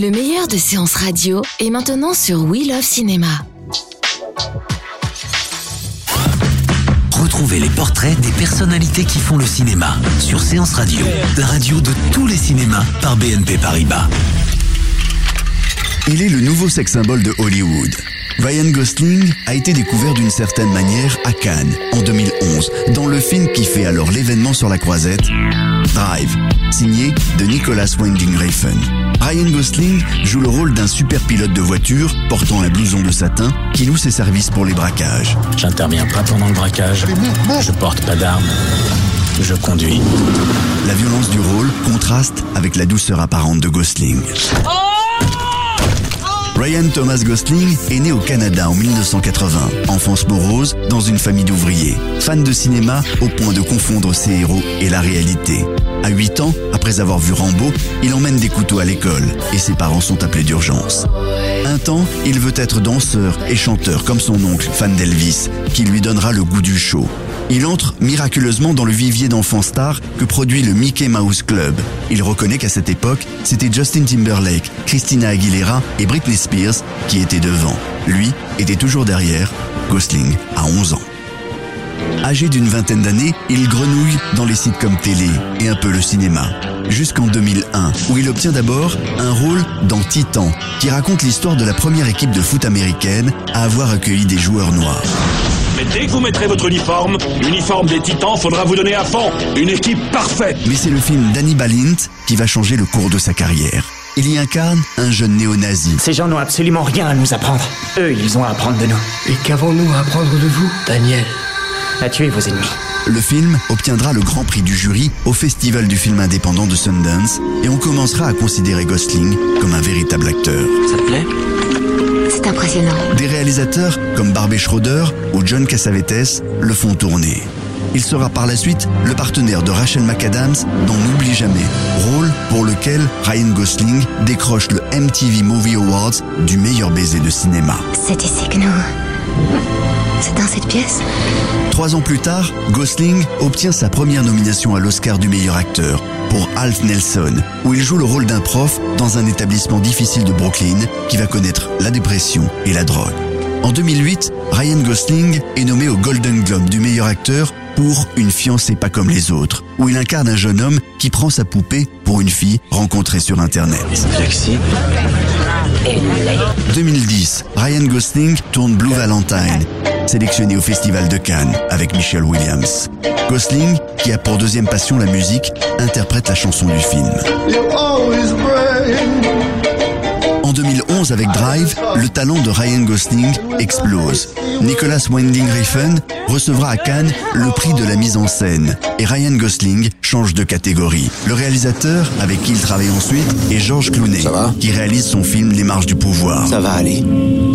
Le meilleur de séances radio est maintenant sur We Love Cinéma. Retrouvez les portraits des personnalités qui font le cinéma sur Séance Radio, la radio de tous les cinémas par BNP Paribas. Il est le nouveau sex symbole de Hollywood. Ryan Gosling a été découvert d'une certaine manière à Cannes en 2011 dans le film qui fait alors l'événement sur la croisette Drive, signé de Nicholas Winding Refn. Ryan Gosling joue le rôle d'un super pilote de voiture portant un blouson de satin qui loue ses services pour les braquages. J'interviens pas pendant le braquage. Je porte pas d'armes. Je conduis. La violence du rôle contraste avec la douceur apparente de Gosling. Ryan Thomas Gosling est né au Canada en 1980, enfance morose dans une famille d'ouvriers, fan de cinéma au point de confondre ses héros et la réalité. À 8 ans, après avoir vu Rambo, il emmène des couteaux à l'école et ses parents sont appelés d'urgence. Un temps, il veut être danseur et chanteur comme son oncle, fan d'Elvis, qui lui donnera le goût du show. Il entre miraculeusement dans le vivier d'enfants stars que produit le Mickey Mouse Club. Il reconnaît qu'à cette époque, c'était Justin Timberlake, Christina Aguilera et Britney Spears qui étaient devant. Lui était toujours derrière, Gosling a 11 ans. Âgé d'une vingtaine d'années, il grenouille dans les sitcoms télé et un peu le cinéma. Jusqu'en 2001, où il obtient d'abord un rôle dans Titan, qui raconte l'histoire de la première équipe de foot américaine à avoir accueilli des joueurs noirs. Mais dès que vous mettrez votre uniforme, l'uniforme des titans, faudra vous donner à fond. Une équipe parfaite. Mais c'est le film Danny Balint qui va changer le cours de sa carrière. Il y incarne un jeune néo-nazi. Ces gens n'ont absolument rien à nous apprendre. Eux, ils ont à apprendre de nous. Et qu'avons-nous à apprendre de vous, Daniel? À tuer vos ennemis. Le film obtiendra le grand prix du jury au Festival du film indépendant de Sundance et on commencera à considérer Gosling comme un véritable acteur. Ça te plaît? Impressionnant. Des réalisateurs comme Barbet Schroeder ou John Cassavetes le font tourner. Il sera par la suite le partenaire de Rachel McAdams dans N'oublie jamais, rôle pour lequel Ryan Gosling décroche le MTV Movie Awards du meilleur baiser de cinéma. C'est ici que nous. C'est dans cette pièce Trois ans plus tard, Gosling obtient sa première nomination à l'Oscar du meilleur acteur pour Alf Nelson, où il joue le rôle d'un prof dans un établissement difficile de Brooklyn qui va connaître la dépression et la drogue. En 2008, Ryan Gosling est nommé au Golden Globe du meilleur acteur pour Une fiancée pas comme les autres, où il incarne un jeune homme qui prend sa poupée pour une fille rencontrée sur Internet. Flexible. 2010, Ryan Gosling tourne Blue Valentine, sélectionné au Festival de Cannes avec Michelle Williams. Gosling, qui a pour deuxième passion la musique, interprète la chanson du film. En 2011, avec Drive, le talent de Ryan Gosling explose. Nicholas Winding Refn recevra à Cannes le prix de la mise en scène et Ryan Gosling change de catégorie. Le réalisateur, avec qui il travaille ensuite, est George Clooney, qui réalise son film Les Marches du Pouvoir. Ça va aller.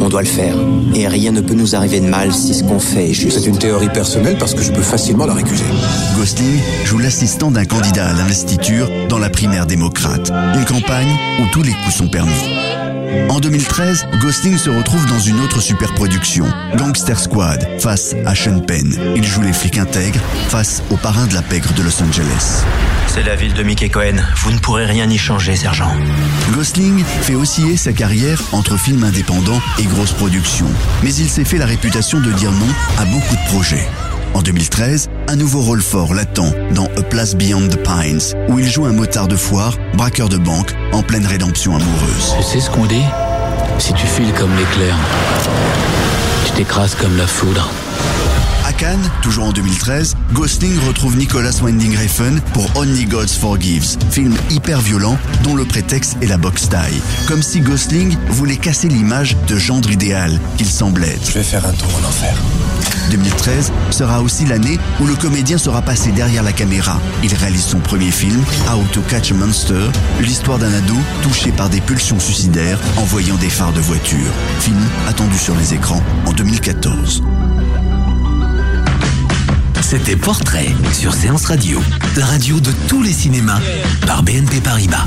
On doit le faire. Et rien ne peut nous arriver de mal si ce qu'on fait est juste. C'est une théorie personnelle parce que je peux facilement la récuser. Gosling joue l'assistant d'un candidat à l'investiture dans la primaire démocrate, une campagne où tous les coups sont permis. En 2013, Gosling se retrouve dans une autre superproduction, Gangster Squad, face à Sean Penn. Il joue les flics intègres face aux parrains de la pègre de Los Angeles. C'est la ville de Mickey Cohen. Vous ne pourrez rien y changer, sergent. Gosling fait osciller sa carrière entre films indépendants et grosses productions, mais il s'est fait la réputation de dire non à beaucoup de projets. En 2013, un nouveau rôle fort l'attend dans A Place Beyond the Pines, où il joue un motard de foire, braqueur de banque, en pleine rédemption amoureuse. Tu sais ce qu'on dit? Si tu files comme l'éclair, tu t'écrases comme la foudre. À Cannes, toujours en 2013, Gosling retrouve Nicholas Winding Refn pour Only Gods Forgives, film hyper violent dont le prétexte est la boxe taille. Comme si Gosling voulait casser l'image de gendre idéal qu'il semble être. Je vais faire un tour en enfer. 2013 sera aussi l'année où le comédien sera passé derrière la caméra. Il réalise son premier film, How to Catch a Monster, l'histoire d'un ado touché par des pulsions suicidaires en voyant des phares de voiture. Film attendu sur les écrans en 2014. C'était Portrait sur Séance Radio, la radio de tous les cinémas par BNP Paribas.